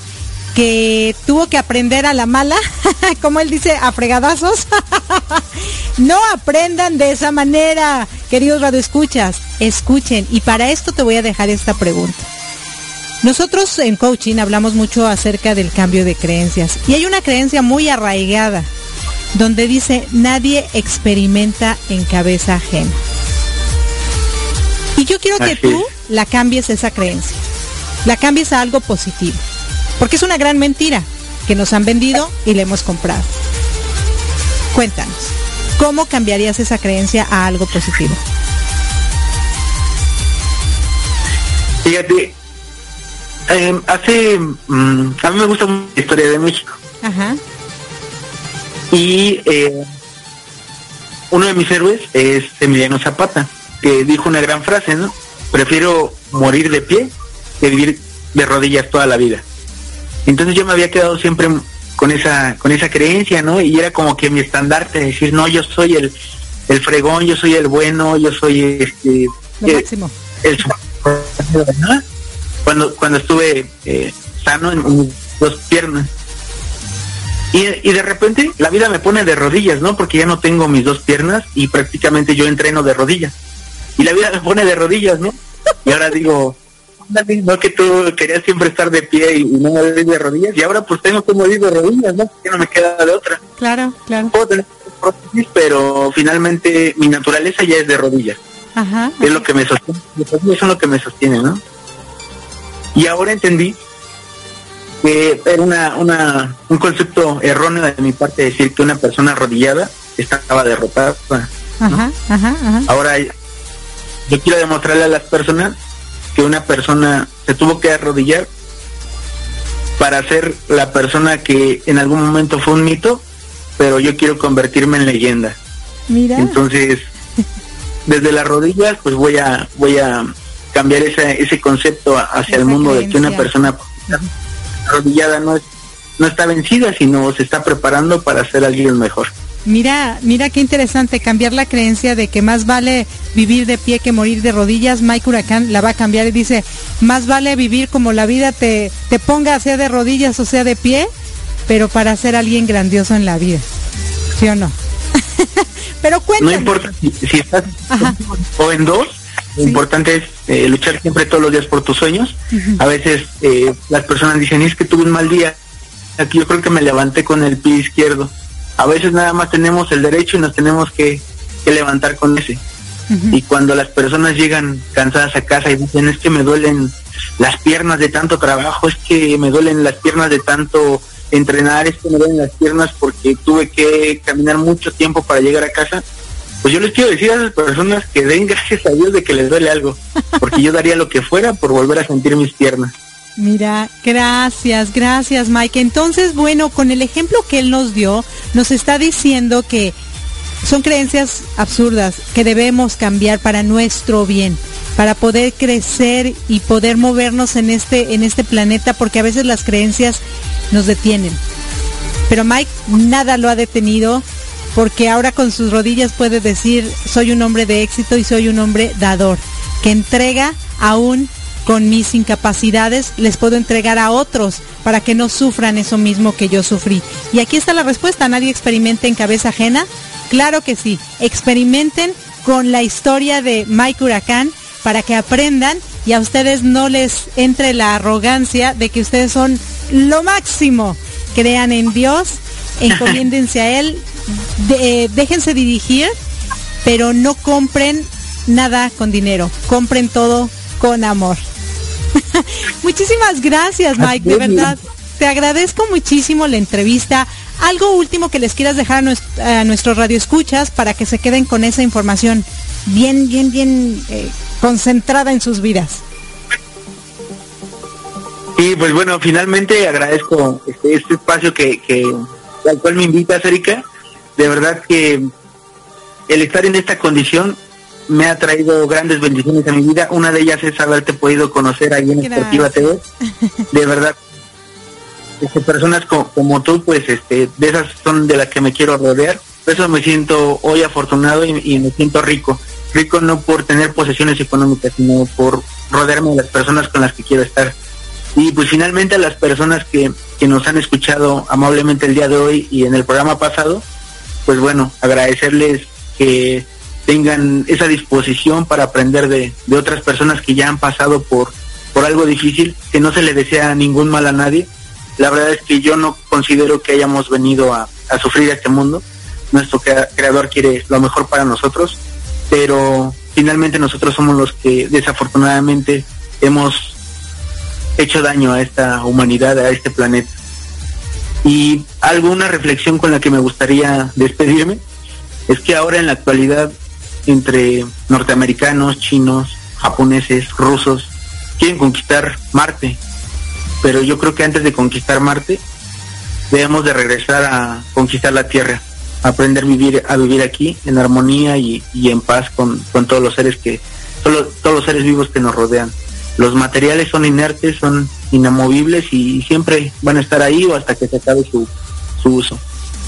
que tuvo que aprender a la mala, como él dice, a fregadazos. no aprendan de esa manera, queridos radioescuchas, escuchen. Y para esto te voy a dejar esta pregunta. Nosotros en coaching hablamos mucho acerca del cambio de creencias y hay una creencia muy arraigada donde dice, nadie experimenta en cabeza ajena. Y yo quiero que tú la cambies esa creencia, la cambies a algo positivo, porque es una gran mentira que nos han vendido y le hemos comprado. Cuéntanos, ¿cómo cambiarías esa creencia a algo positivo? Fíjate, em, hace, mm, a mí me gusta mucho la historia de México. Ajá. Y eh, uno de mis héroes es Emiliano Zapata, que dijo una gran frase, ¿no? Prefiero morir de pie que vivir de rodillas toda la vida. Entonces yo me había quedado siempre con esa con esa creencia, ¿no? Y era como que mi estandarte, decir, no, yo soy el, el fregón, yo soy el bueno, yo soy este... Lo máximo. El, cuando, cuando estuve eh, sano en mis dos piernas. Y, y, de repente la vida me pone de rodillas, ¿no? Porque ya no tengo mis dos piernas y prácticamente yo entreno de rodillas. Y la vida me pone de rodillas, ¿no? Y ahora digo, no que tú querías siempre estar de pie y, no morir de rodillas. Y ahora pues tengo que morir de rodillas, ¿no? Porque no me queda de otra. Claro, claro. Puedo tener prótesis, pero finalmente mi naturaleza ya es de rodillas. Ajá. Es lo que me sostiene. Eso es lo que me sostiene, ¿no? Y ahora entendí que era una, una, un concepto erróneo de mi parte decir que una persona arrodillada estaba derrotada. Ajá, ajá, ajá. Ahora yo quiero demostrarle a las personas que una persona se tuvo que arrodillar para ser la persona que en algún momento fue un mito, pero yo quiero convertirme en leyenda. Mira. Entonces, desde las rodillas, pues voy a voy a cambiar ese, ese concepto hacia el mundo de que una persona arrodillada no, es, no está vencida, sino se está preparando para ser alguien mejor. Mira, mira qué interesante cambiar la creencia de que más vale vivir de pie que morir de rodillas. Mike Huracán la va a cambiar y dice, más vale vivir como la vida te, te ponga, sea de rodillas o sea de pie, pero para ser alguien grandioso en la vida. ¿Sí o no? pero cuéntame. No importa si, estás o en dos, lo importante es eh, luchar siempre todos los días por tus sueños. A veces eh, las personas dicen, es que tuve un mal día. Aquí yo creo que me levanté con el pie izquierdo. A veces nada más tenemos el derecho y nos tenemos que, levantar con ese. Y cuando las personas llegan cansadas a casa y dicen, es que me duelen las piernas de tanto trabajo, es que me duelen las piernas de tanto entrenar, es que me duelen las piernas porque tuve que caminar mucho tiempo para llegar a casa, pues yo les quiero decir a esas personas que den gracias a Dios de que les duele algo, porque yo daría lo que fuera por volver a sentir mis piernas. Mira, gracias, gracias Mike. Entonces, bueno, con el ejemplo que él nos dio, nos está diciendo que son creencias absurdas que debemos cambiar para nuestro bien, para poder crecer y poder movernos en este, en este planeta, porque a veces las creencias nos detienen. Pero Mike nada lo ha detenido porque ahora con sus rodillas puede decir, soy un hombre de éxito y soy un hombre dador, que entrega aún con mis incapacidades, les puedo entregar a otros para que no sufran eso mismo que yo sufrí. Y aquí está la respuesta, nadie experimente en cabeza ajena. Claro que sí, experimenten con la historia de Mike Huracán para que aprendan y a ustedes no les entre la arrogancia de que ustedes son lo máximo. Crean en Dios, encomiéndense a Él, eh, déjense dirigir, pero no compren nada con dinero, compren todo con amor. Muchísimas gracias, Mike, de verdad. Te agradezco muchísimo la entrevista. Algo último que les quieras dejar a, nuestros radioescuchas para que se queden con esa información bien, bien, bien eh, concentrada en sus vidas. Y pues bueno, finalmente agradezco este, este espacio que, que al cual me invitas, Erika de verdad que el estar en esta condición me ha traído grandes bendiciones a mi vida. Una de ellas es haberte podido conocer ahí en Esportiva TV. De verdad, este, personas como, tú, pues este, de esas son de las que me quiero rodear. Por eso me siento hoy afortunado y, me siento rico. Rico no por tener posesiones económicas, sino por rodearme de las personas con las que quiero estar. Y pues finalmente a las personas que, que nos han escuchado amablemente el día de hoy y en el programa pasado, pues bueno, agradecerles que tengan esa disposición para aprender de, de otras personas que ya han pasado por, por algo difícil, que no se le desea ningún mal a nadie. La verdad es que yo no considero que hayamos venido a, a sufrir a este mundo. nuestro creador quiere lo mejor para nosotros, pero finalmente nosotros somos los que desafortunadamente hemos hecho daño a esta humanidad, a este planeta. Y alguna reflexión con la que me gustaría despedirme es que ahora en la actualidad entre norteamericanos, chinos, japoneses, rusos, quieren conquistar Marte. Pero yo creo que antes de conquistar Marte, debemos de regresar a conquistar la Tierra, aprender a vivir, aquí en armonía y, en paz con, todos los seres que, todos los seres vivos que nos rodean. Los materiales son inertes, son inamovibles y siempre van a estar ahí o hasta que se acabe su, su uso.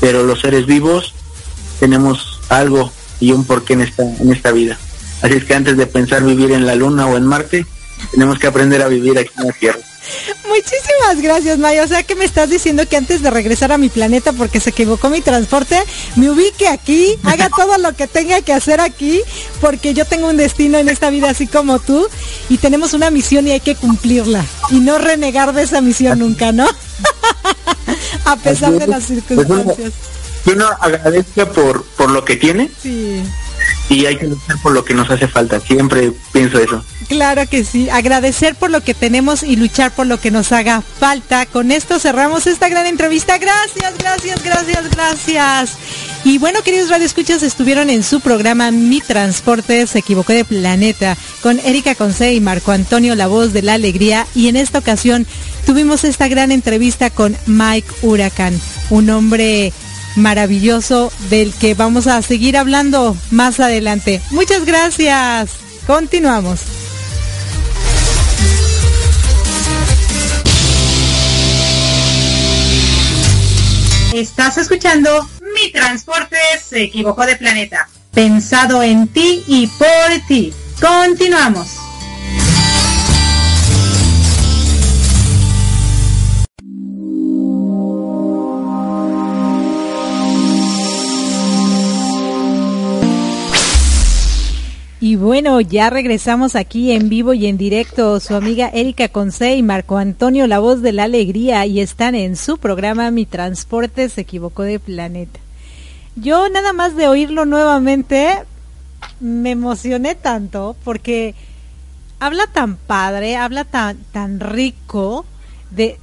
Pero los seres vivos tenemos algo y un porqué en esta, en esta vida. Así es que antes de pensar vivir en la Luna o en Marte, tenemos que aprender a vivir aquí en la Tierra. Muchísimas gracias, Maya. O sea que me estás diciendo que antes de regresar a mi planeta porque se equivocó mi transporte, me ubique aquí, haga todo lo que tenga que hacer aquí, porque yo tengo un destino en esta vida así como tú y tenemos una misión y hay que cumplirla y no renegar de esa misión nunca, ¿no? a pesar de las pues circunstancias. uno, agradezca por, por lo que tiene. Sí y hay que luchar por lo que nos hace falta. Siempre pienso eso. Claro que sí, agradecer por lo que tenemos y luchar por lo que nos haga falta. Con esto cerramos esta gran entrevista. Gracias, gracias, gracias, gracias. Y bueno, queridos radioescuchas, estuvieron en su programa Mi Transporte se equivocó de planeta con Erika Conce y Marco Antonio, la voz de la alegría. Y en esta ocasión tuvimos esta gran entrevista con Mike Huracán, un hombre maravilloso del que vamos a seguir hablando más adelante. Muchas gracias. Continuamos. Estás escuchando Mi Transporte se equivocó de planeta. Pensado en ti y por ti. Continuamos. Y bueno, ya regresamos aquí en vivo y en directo. Su amiga Erika Conce y Marco Antonio, la voz de la alegría, y están en su programa Mi Transporte se equivocó de planeta. Yo nada más de oírlo nuevamente me emocioné tanto porque habla tan padre, habla tan, tan rico de...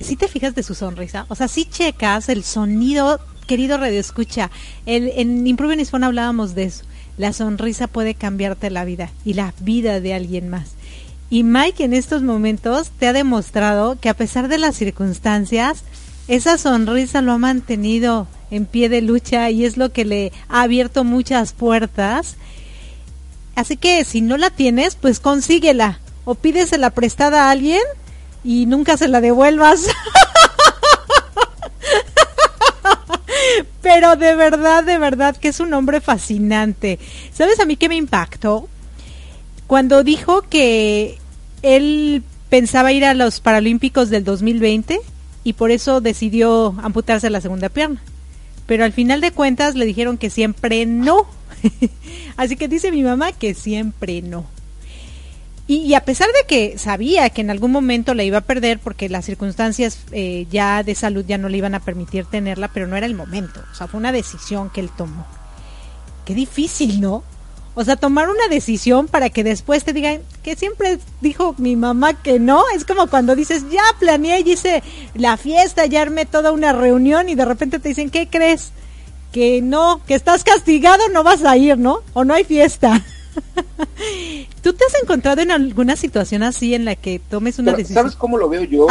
Si te fijas de su sonrisa, o sea, si checas el sonido, querido Radio Escucha, el, en Improving Phone hablábamos de eso la sonrisa puede cambiarte la vida y la vida de alguien más. Y Mike en estos momentos te ha demostrado que a pesar de las circunstancias, esa sonrisa lo ha mantenido en pie de lucha y es lo que le ha abierto muchas puertas. Así que si no la tienes, pues consíguela o pídesela prestada a alguien y nunca se la devuelvas. Pero de verdad, de verdad que es un hombre fascinante. ¿Sabes a mí qué me impactó? Cuando dijo que él pensaba ir a los Paralímpicos del 2020 y por eso decidió amputarse la segunda pierna. Pero al final de cuentas le dijeron que siempre no. Así que dice mi mamá que siempre no. Y, a pesar de que sabía que en algún momento la iba a perder porque las circunstancias eh, ya de salud ya no le iban a permitir tenerla, pero no era el momento. O sea, fue una decisión que él tomó. Qué difícil, ¿no? O sea, tomar una decisión para que después te digan que siempre dijo mi mamá que no. Es como cuando dices, ya planeé y hice la fiesta, ya armé toda una reunión y de repente te dicen, ¿qué crees? Que no, que estás castigado, no vas a ir, ¿no? O no hay fiesta. ¿Tú te has encontrado en alguna situación así en la que tomes una decisión? ¿Sabes cómo lo veo yo?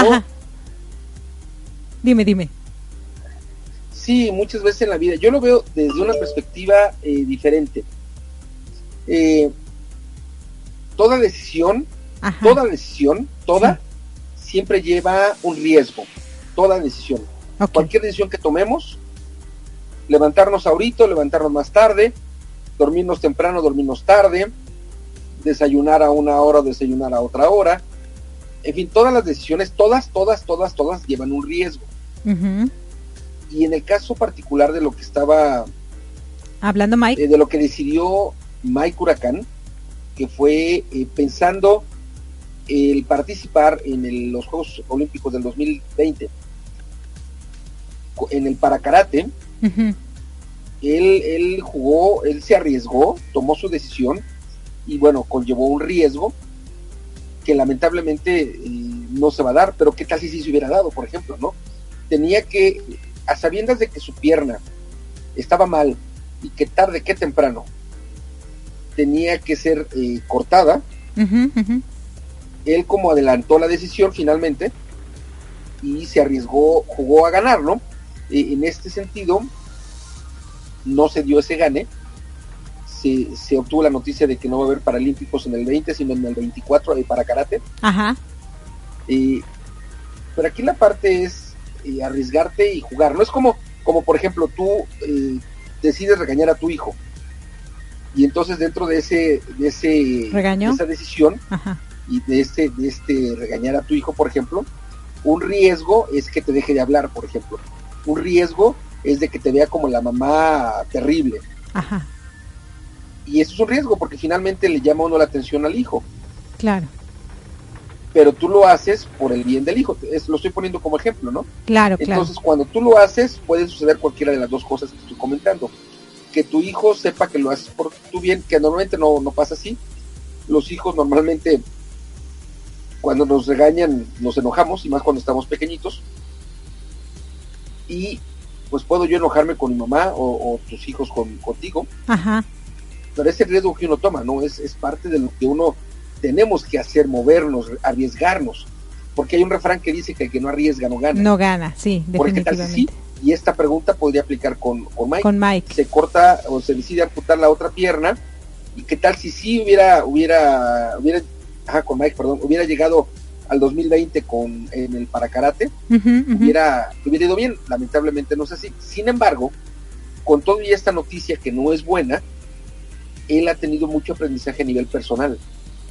Dime, dime. Sí, muchas veces en la vida. Yo lo veo desde una perspectiva eh, diferente. Eh, toda decisión, toda decisión, toda, siempre lleva un riesgo. Toda decisión. Cualquier decisión que tomemos, levantarnos ahorita, levantarnos más tarde, dormirnos temprano, dormirnos tarde, desayunar a una hora, desayunar a otra hora. En fin, todas las decisiones, todas, todas, todas, todas llevan un riesgo. Y en el caso particular de lo que estaba hablando Mike, eh, de lo que decidió Mike Huracán, que fue eh, pensando el participar en los Juegos Olímpicos del 2020 en el paracarate, él, él jugó, él se arriesgó, tomó su decisión y bueno, conllevó un riesgo que lamentablemente eh, no se va a dar, pero qué tal si sí se hubiera dado, por ejemplo, ¿no? Tenía que, a sabiendas de que su pierna estaba mal y que tarde que temprano tenía que ser eh, cortada, él como adelantó la decisión finalmente y se arriesgó, jugó a ganar, ¿no? Eh, en este sentido, no se dio ese gane, se, se, obtuvo la noticia de que no va a haber paralímpicos en el 20, sino en el 24 para karate. Ajá. pero aquí la parte es eh, arriesgarte y jugar. No es como, como por ejemplo, tú eh, decides regañar a tu hijo. Y entonces dentro de ese, de ese ¿Regaño? esa decisión y de este, de este regañar a tu hijo, por ejemplo, un riesgo es que te deje de hablar, por ejemplo. Un riesgo es de que te vea como la mamá terrible. Ajá. Y eso es un riesgo porque finalmente le llama uno la atención al hijo. Claro. Pero tú lo haces por el bien del hijo. Es, lo estoy poniendo como ejemplo, ¿no? Claro, Entonces, cuando tú lo haces, puede suceder cualquiera de las dos cosas que estoy comentando. Que tu hijo sepa que lo haces por tu bien, que normalmente no, no pasa así. Los hijos normalmente, cuando nos regañan, nos enojamos, y más cuando estamos pequeñitos. Y pues puedo yo enojarme con mi mamá o, tus hijos con, contigo. Ajá pero es el riesgo que uno toma, ¿no? Es, es parte de lo que uno tenemos que hacer, movernos, arriesgarnos. Porque hay un refrán que dice que el que no arriesga no gana. No gana, sí, definitivamente. y esta pregunta podría aplicar con, con, Mike. Con Mike. Se corta o se decide amputar la otra pierna. ¿Y qué tal si sí hubiera, hubiera, hubiera, ajá, con Mike, perdón, hubiera llegado al 2020 con en el paracarate, hubiera, hubiera ido bien. Lamentablemente no es así. Sin embargo, con todo y esta noticia que no es buena, él ha tenido mucho aprendizaje a nivel personal.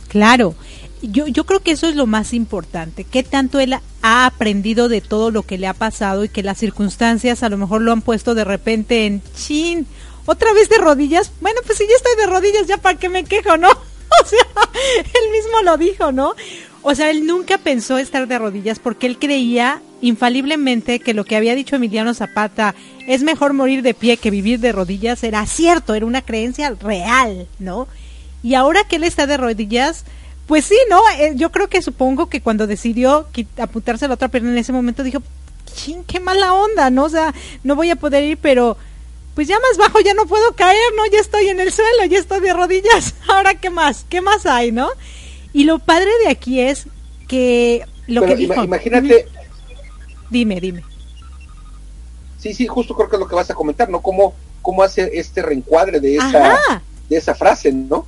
Claro, yo, yo creo que eso es lo más importante, qué tanto él ha aprendido de todo lo que le ha pasado y que las circunstancias a lo mejor lo han puesto de repente en chin, otra vez de rodillas, bueno, pues si ya estoy de rodillas, ya para qué me quejo, ¿no? O sea, él mismo lo dijo, ¿no? O sea, él nunca pensó estar de rodillas porque él creía infaliblemente que lo que había dicho Emiliano Zapata es mejor morir de pie que vivir de rodillas era cierto, era una creencia real, ¿no? Y ahora que él está de rodillas, pues sí, ¿no? Eh, yo creo que supongo que cuando decidió apuntarse la otra pierna en ese momento dijo, ching, qué mala onda, ¿no? O sea, no voy a poder ir, pero pues ya más bajo ya no puedo caer, ¿no? Ya estoy en el suelo, ya estoy de rodillas. Ahora, ¿qué más? ¿Qué más hay, no? Y lo padre de aquí es que lo que dijo... Imagínate... Dime, dime. Sí, sí, justo creo que es lo que vas a comentar, ¿no? ¿Cómo, cómo hace este reencuadre de esa, de esa frase, ¿no?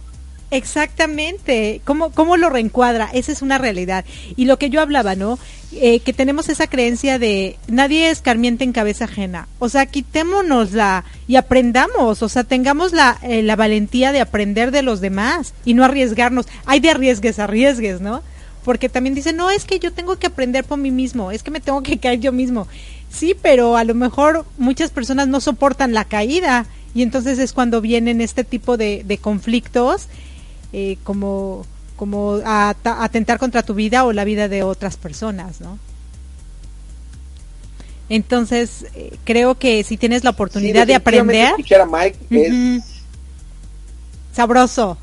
Exactamente, ¿Cómo, ¿cómo lo reencuadra? Esa es una realidad. Y lo que yo hablaba, ¿no? Eh, que tenemos esa creencia de nadie escarmiente en cabeza ajena. O sea, quitémonosla y aprendamos, o sea, tengamos la, eh, la valentía de aprender de los demás y no arriesgarnos. Hay de arriesgues, arriesgues, ¿no? Porque también dicen, no, es que yo tengo que aprender por mí mismo, es que me tengo que caer yo mismo. Sí, pero a lo mejor muchas personas no soportan la caída y entonces es cuando vienen este tipo de, de conflictos eh, como, como a, atentar contra tu vida o la vida de otras personas, ¿no? Entonces, eh, creo que si tienes la oportunidad de aprender... Escuchar a Mike es... Sabroso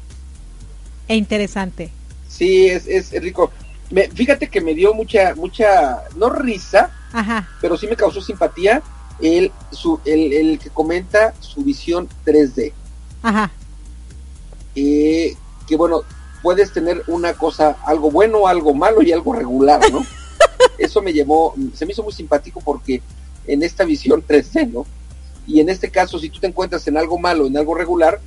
e interesante. Sí, es, es rico. Me, fíjate que me dio mucha, mucha, no risa, Ajá. pero sí me causó simpatía el, su, el, el que comenta su visión 3D. Ajá. Eh, que bueno, puedes tener una cosa, algo bueno, algo malo y algo regular, ¿no? Eso me llamó, se me hizo muy simpático porque en esta visión 3D, ¿no? Y en este caso, si tú te encuentras en algo malo, en algo regular,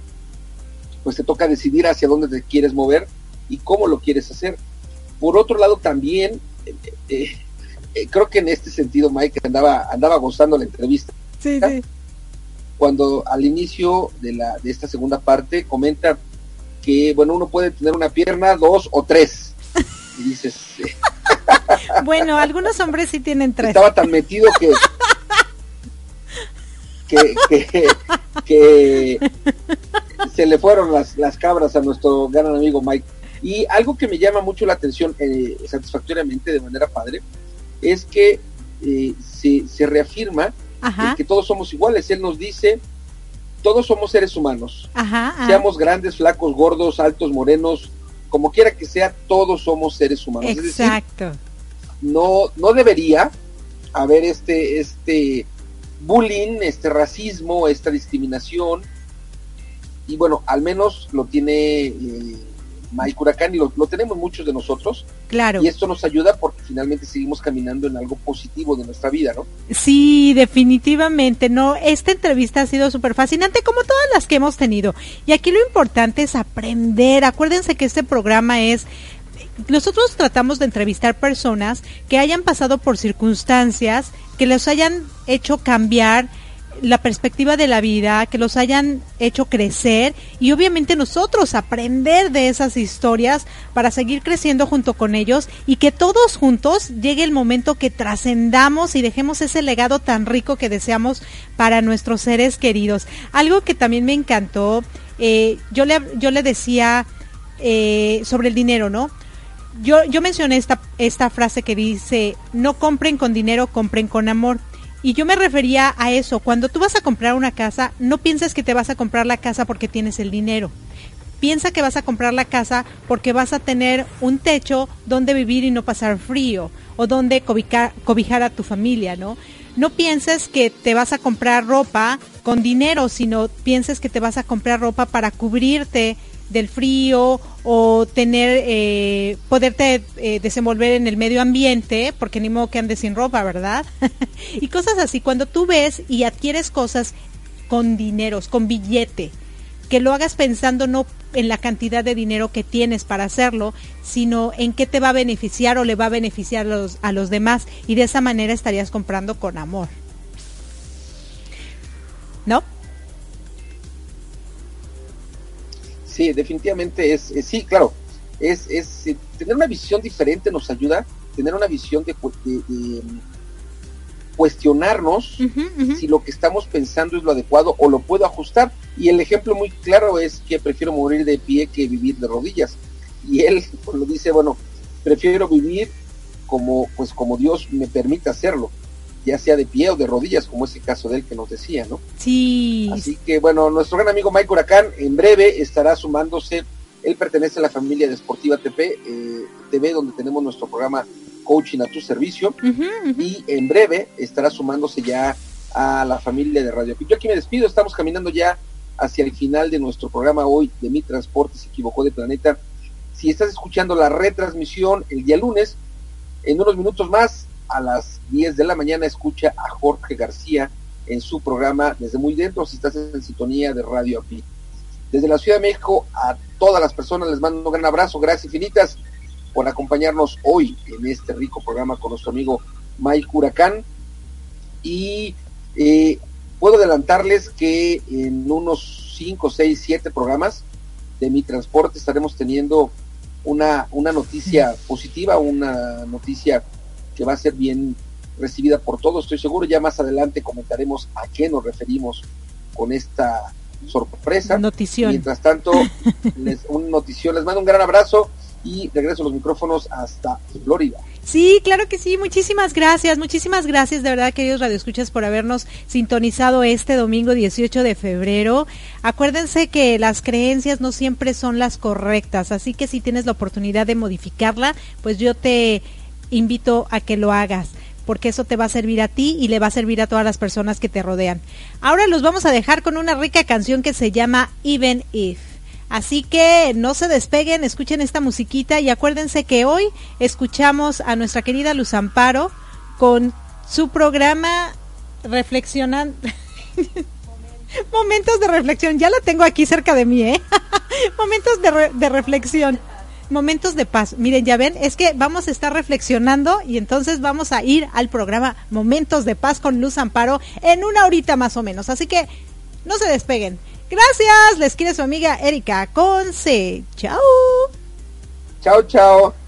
pues te toca decidir hacia dónde te quieres mover y cómo lo quieres hacer. Por otro lado, también, eh, eh, eh, creo que en este sentido Mike andaba, andaba gozando la entrevista. Sí, sí. Cuando al inicio de, la, de esta segunda parte comenta que, bueno, uno puede tener una pierna, dos o tres. Y dices... bueno, algunos hombres sí tienen tres. Estaba tan metido que... Que, que, se le fueron las, las cabras a nuestro gran amigo Mike. Y algo que me llama mucho la atención eh, satisfactoriamente de manera padre es que eh, se, se, reafirma que todos somos iguales. Él nos dice todos somos seres humanos. Seamos grandes, flacos, gordos, altos, morenos, como quiera que sea, todos somos seres humanos. Exacto. no, no debería haber este, este bullying, este racismo, esta discriminación. Y bueno, al menos lo tiene eh, Mike Huracán y lo, tenemos muchos de nosotros. Claro. Y esto nos ayuda porque finalmente seguimos caminando en algo positivo de nuestra vida, ¿no? Sí, definitivamente, ¿no? Esta entrevista ha sido súper fascinante como todas las que hemos tenido. Y aquí lo importante es aprender. Acuérdense que este programa es nosotros tratamos de entrevistar personas que hayan pasado por circunstancias que los hayan hecho cambiar la perspectiva de la vida, que los hayan hecho crecer y obviamente nosotros aprender de esas historias para seguir creciendo junto con ellos y que todos juntos llegue el momento que trascendamos y dejemos ese legado tan rico que deseamos para nuestros seres queridos. Algo que también me encantó, eh, yo, le, yo le decía eh, sobre el dinero, ¿no? Yo, yo mencioné esta, esta frase que dice, no compren con dinero, compren con amor. Y yo me refería a eso, cuando tú vas a comprar una casa, no pienses que te vas a comprar la casa porque tienes el dinero. Piensa que vas a comprar la casa porque vas a tener un techo donde vivir y no pasar frío, o donde cobijar, cobijar a tu familia, ¿no? No pienses que te vas a comprar ropa con dinero, sino pienses que te vas a comprar ropa para cubrirte del frío o tener, eh, poderte eh, desenvolver en el medio ambiente, porque ni modo que andes sin ropa, ¿verdad? y cosas así. Cuando tú ves y adquieres cosas con dineros, con billete, que lo hagas pensando no en la cantidad de dinero que tienes para hacerlo, sino en qué te va a beneficiar o le va a beneficiar a los, a los demás y de esa manera estarías comprando con amor. ¿No? Sí, definitivamente es, sí, claro, es, es eh, tener una visión diferente nos ayuda, tener una visión de, mm, cuestionarnos si lo que estamos pensando es lo adecuado o lo puedo ajustar. Y el ejemplo muy claro es que prefiero morir de pie que vivir de rodillas. Y él pues, lo dice, bueno, prefiero vivir como, pues como Dios me permite hacerlo ya sea de pie o de rodillas, como es el caso de él que nos decía, ¿no? Sí. Así que bueno, nuestro gran amigo Mike Huracán en breve estará sumándose, él pertenece a la familia de Sportiva TP, eh, TV, donde tenemos nuestro programa Coaching a tu servicio, y en breve estará sumándose ya a la familia de Radio Yo aquí me despido, estamos caminando ya hacia el final de nuestro programa hoy de Mi Transporte se equivocó de planeta. Si estás escuchando la retransmisión el día lunes, en unos minutos más a las 10 de la mañana escucha a Jorge García en su programa Desde Muy Dentro, si estás en sintonía de Radio API. Desde la Ciudad de México, a todas las personas les mando un gran abrazo, gracias infinitas por acompañarnos hoy en este rico programa con nuestro amigo Mike Huracán. Y eh, puedo adelantarles que en unos 5, 6, 7 programas de mi transporte estaremos teniendo una, una noticia positiva, una noticia que va a ser bien recibida por todos, estoy seguro. Ya más adelante comentaremos a qué nos referimos con esta sorpresa. Notición. Mientras tanto, les, un notición. Les mando un gran abrazo y regreso los micrófonos hasta Florida. Sí, claro que sí. Muchísimas gracias, muchísimas gracias de verdad, queridos radioescuchas, por habernos sintonizado este domingo 18 de febrero. Acuérdense que las creencias no siempre son las correctas, así que si tienes la oportunidad de modificarla, pues yo te invito a que lo hagas porque eso te va a servir a ti y le va a servir a todas las personas que te rodean. Ahora los vamos a dejar con una rica canción que se llama Even If. Así que no se despeguen, escuchen esta musiquita y acuérdense que hoy escuchamos a nuestra querida Luz Amparo con su programa Reflexionando. Momentos de reflexión, ya la tengo aquí cerca de mí, ¿eh? Momentos de, de reflexión momentos de paz. Miren, ya ven, es que vamos a estar reflexionando y entonces vamos a ir al programa Momentos de Paz con Luz Amparo en una horita más o menos. Así que no se despeguen. Gracias, les quiere su amiga Erika Conce. Chao. Chao, chao.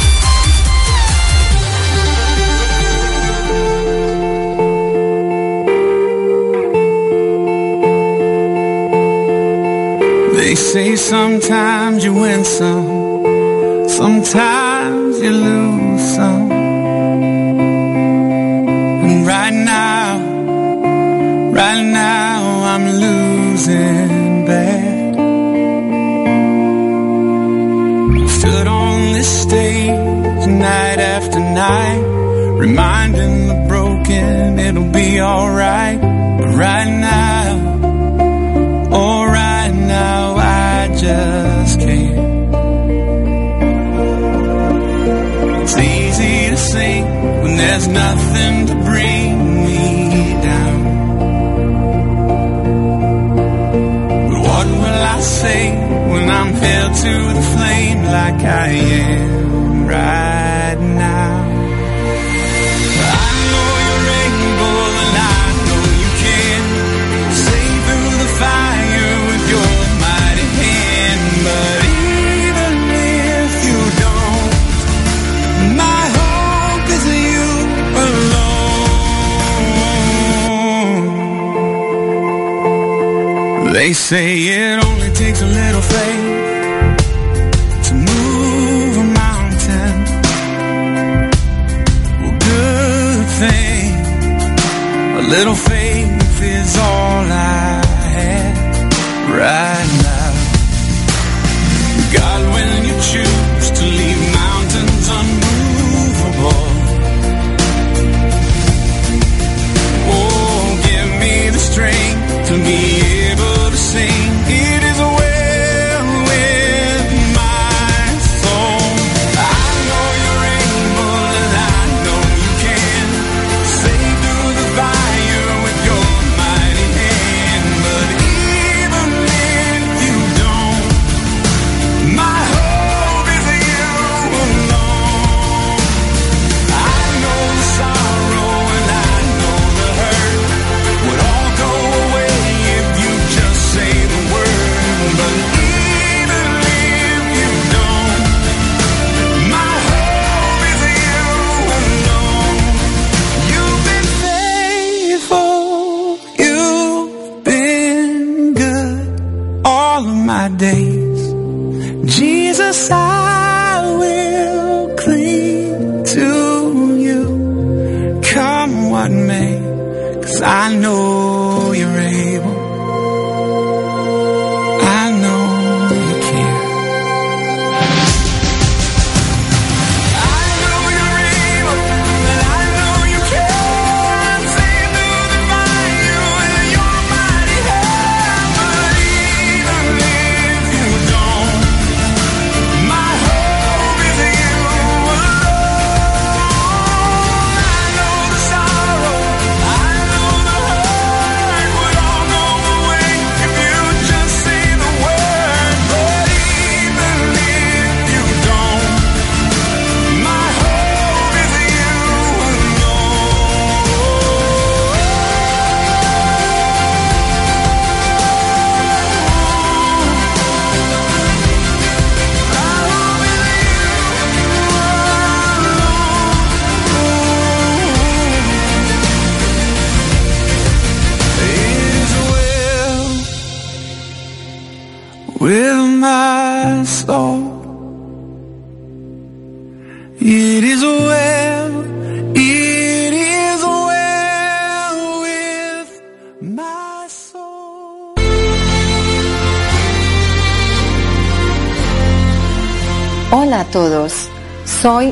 They say sometimes you win some, sometimes you lose some. And right now, right now I'm losing bad. Stood on this stage night after night, reminding the broken it'll be alright. They say it only takes a little faith to move a mountain. Well, good thing. A little faith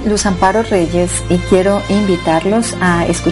Luz Amparo Reyes y quiero invitarlos a escuchar